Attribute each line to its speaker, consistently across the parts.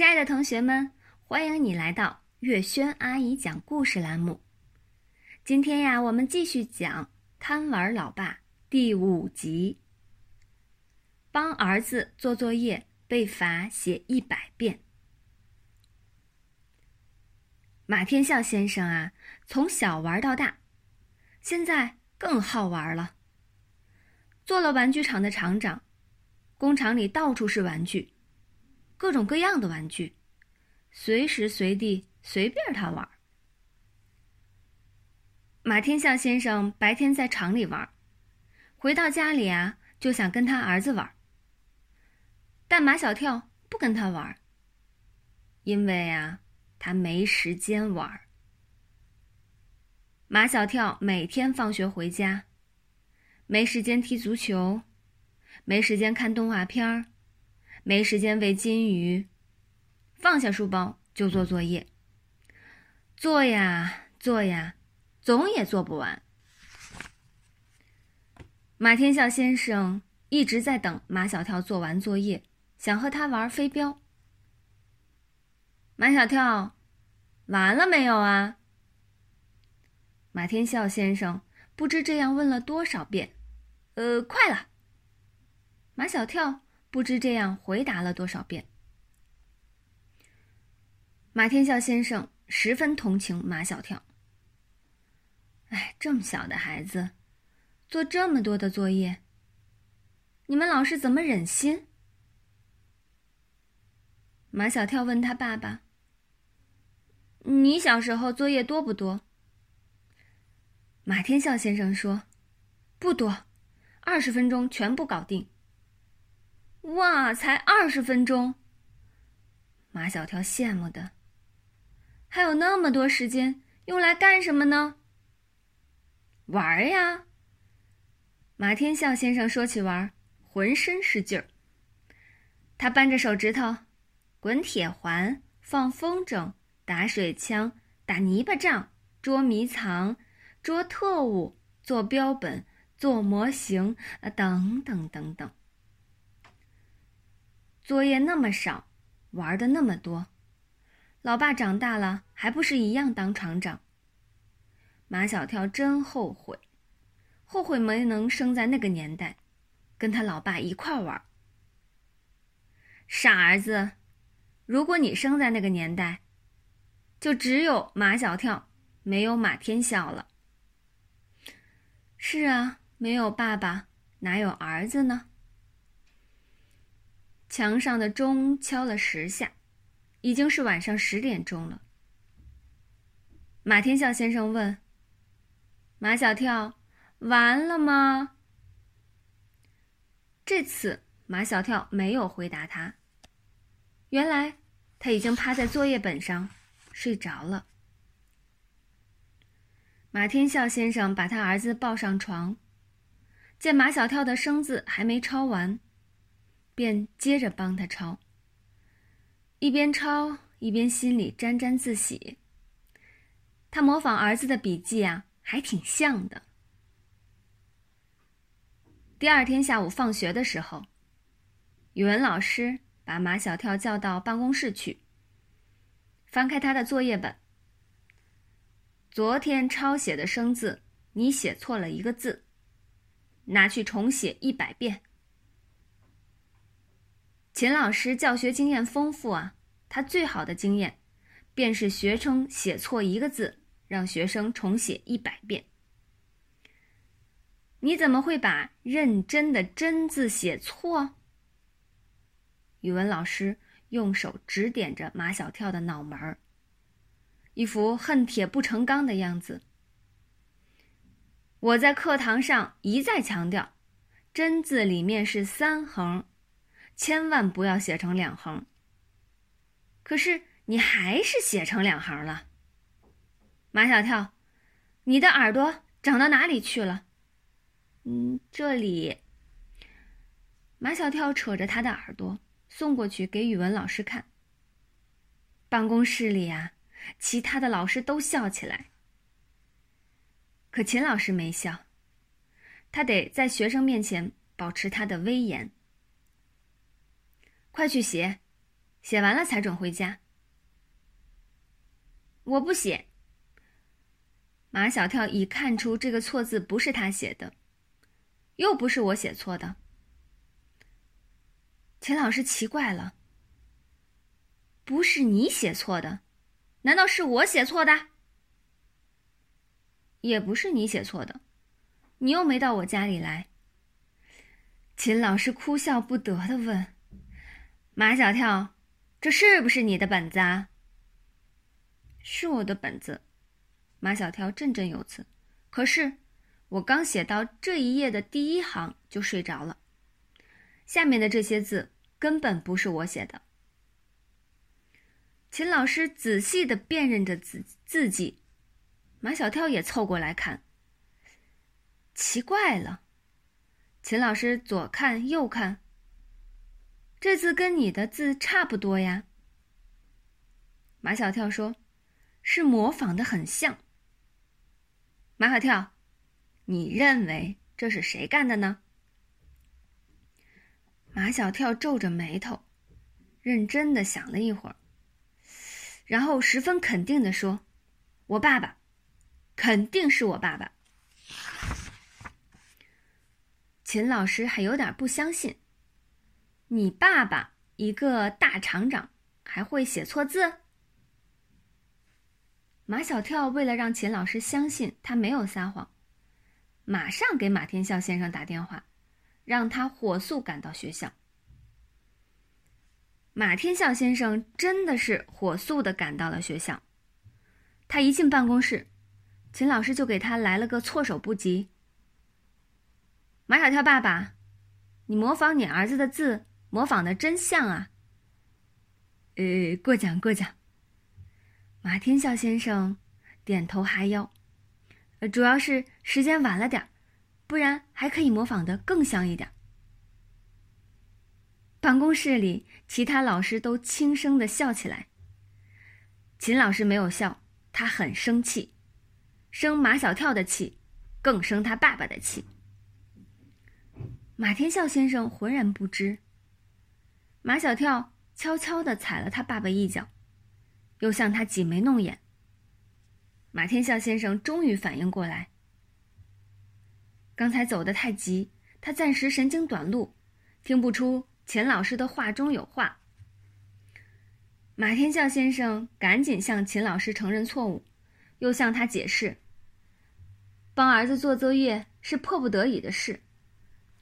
Speaker 1: 亲爱的同学们，欢迎你来到月轩阿姨讲故事栏目。今天呀，我们继续讲《贪玩老爸》第五集。帮儿子做作业被罚写一百遍。马天笑先生啊，从小玩到大，现在更好玩了。做了玩具厂的厂长，工厂里到处是玩具。各种各样的玩具，随时随地随便他玩。马天笑先生白天在厂里玩，回到家里啊就想跟他儿子玩。但马小跳不跟他玩，因为啊他没时间玩。马小跳每天放学回家，没时间踢足球，没时间看动画片儿。没时间喂金鱼，放下书包就做作业。做呀做呀，总也做不完。马天笑先生一直在等马小跳做完作业，想和他玩飞镖。马小跳，完了没有啊？马天笑先生不知这样问了多少遍。呃，快了。马小跳。不知这样回答了多少遍。马天笑先生十分同情马小跳。哎，这么小的孩子，做这么多的作业，你们老师怎么忍心？马小跳问他爸爸：“你小时候作业多不多？”马天笑先生说：“不多，二十分钟全部搞定。”哇，才二十分钟！马小跳羡慕的，还有那么多时间用来干什么呢？玩呀！马天笑先生说起玩，浑身是劲儿。他扳着手指头，滚铁环、放风筝、打水枪、打泥巴仗、捉迷藏、捉特务、做标本、做模型，啊，等等等等。作业那么少，玩的那么多，老爸长大了还不是一样当厂长？马小跳真后悔，后悔没能生在那个年代，跟他老爸一块玩。傻儿子，如果你生在那个年代，就只有马小跳，没有马天笑了。是啊，没有爸爸，哪有儿子呢？墙上的钟敲了十下，已经是晚上十点钟了。马天笑先生问：“马小跳，完了吗？”这次马小跳没有回答他。原来他已经趴在作业本上睡着了。马天笑先生把他儿子抱上床，见马小跳的生字还没抄完。便接着帮他抄，一边抄一边心里沾沾自喜。他模仿儿子的笔记啊，还挺像的。第二天下午放学的时候，语文老师把马小跳叫到办公室去，翻开他的作业本。昨天抄写的生字，你写错了一个字，拿去重写一百遍。秦老师教学经验丰富啊，他最好的经验，便是学生写错一个字，让学生重写一百遍。你怎么会把“认真”的“真”字写错？语文老师用手指点着马小跳的脑门儿，一副恨铁不成钢的样子。我在课堂上一再强调，“真”字里面是三横。千万不要写成两横。可是你还是写成两行了，马小跳，你的耳朵长到哪里去了？嗯，这里。马小跳扯着他的耳朵送过去给语文老师看。办公室里呀，其他的老师都笑起来，可秦老师没笑，他得在学生面前保持他的威严。快去写，写完了才准回家。我不写。马小跳已看出这个错字不是他写的，又不是我写错的。秦老师奇怪了：“不是你写错的，难道是我写错的？也不是你写错的，你又没到我家里来。”秦老师哭笑不得的问：“马小跳，这是不是你的本子啊？”“是我的本子。”马小跳振振有词，可是我刚写到这一页的第一行就睡着了，下面的这些字根本不是我写的。秦老师仔细的辨认着字字迹，马小跳也凑过来看。奇怪了，秦老师左看右看，这字跟你的字差不多呀。马小跳说：“是模仿的很像。”马小跳，你认为这是谁干的呢？马小跳皱着眉头，认真的想了一会儿，然后十分肯定的说：“我爸爸，肯定是我爸爸。”秦老师还有点不相信：“你爸爸一个大厂长还会写错字？”马小跳为了让秦老师相信他没有撒谎，马上给马天笑先生打电话，让他火速赶到学校。马天笑先生真的是火速的赶到了学校。他一进办公室，秦老师就给他来了个措手不及。马小跳爸爸，你模仿你儿子的字，模仿的真像啊！
Speaker 2: 呃，过奖过奖。
Speaker 1: 马天笑先生点头哈腰，呃，主要是时间晚了点儿不然还可以模仿的更像一点。办公室里，其他老师都轻声的笑起来。秦老师没有笑，他很生气，生马小跳的气，更生他爸爸的气。马天笑先生浑然不知，马小跳悄悄地踩了他爸爸一脚。又向他挤眉弄眼。马天笑先生终于反应过来，刚才走得太急，他暂时神经短路，听不出钱老师的话中有话。马天笑先生赶紧向秦老师承认错误，又向他解释：帮儿子做作业是迫不得已的事，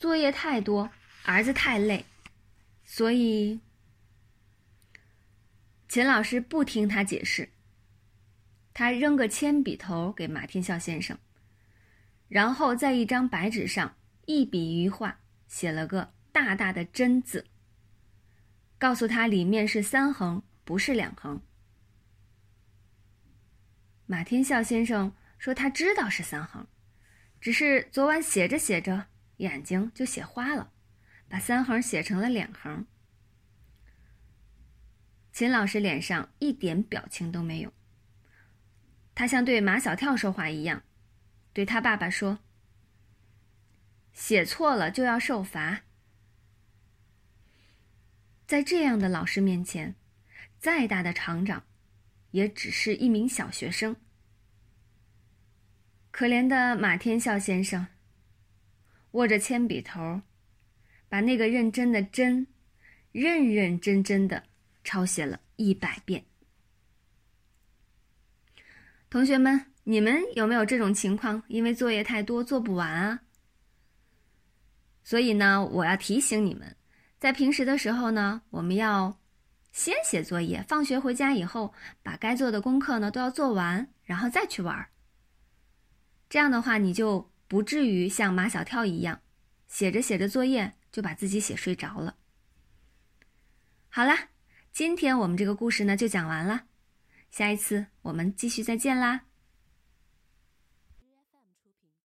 Speaker 1: 作业太多，儿子太累，所以。秦老师不听他解释，他扔个铅笔头给马天笑先生，然后在一张白纸上一笔一画写了个大大的“真”字，告诉他里面是三横，不是两横。马天笑先生说他知道是三横，只是昨晚写着写着眼睛就写花了，把三横写成了两横。秦老师脸上一点表情都没有。他像对马小跳说话一样，对他爸爸说：“写错了就要受罚。”在这样的老师面前，再大的厂长，也只是一名小学生。可怜的马天笑先生，握着铅笔头，把那个认真的“真”，认认真真的。抄写了一百遍。同学们，你们有没有这种情况？因为作业太多做不完啊。所以呢，我要提醒你们，在平时的时候呢，我们要先写作业，放学回家以后，把该做的功课呢都要做完，然后再去玩。这样的话，你就不至于像马小跳一样，写着写着作业就把自己写睡着了。好啦。今天我们这个故事呢就讲完了，下一次我们继续再见啦。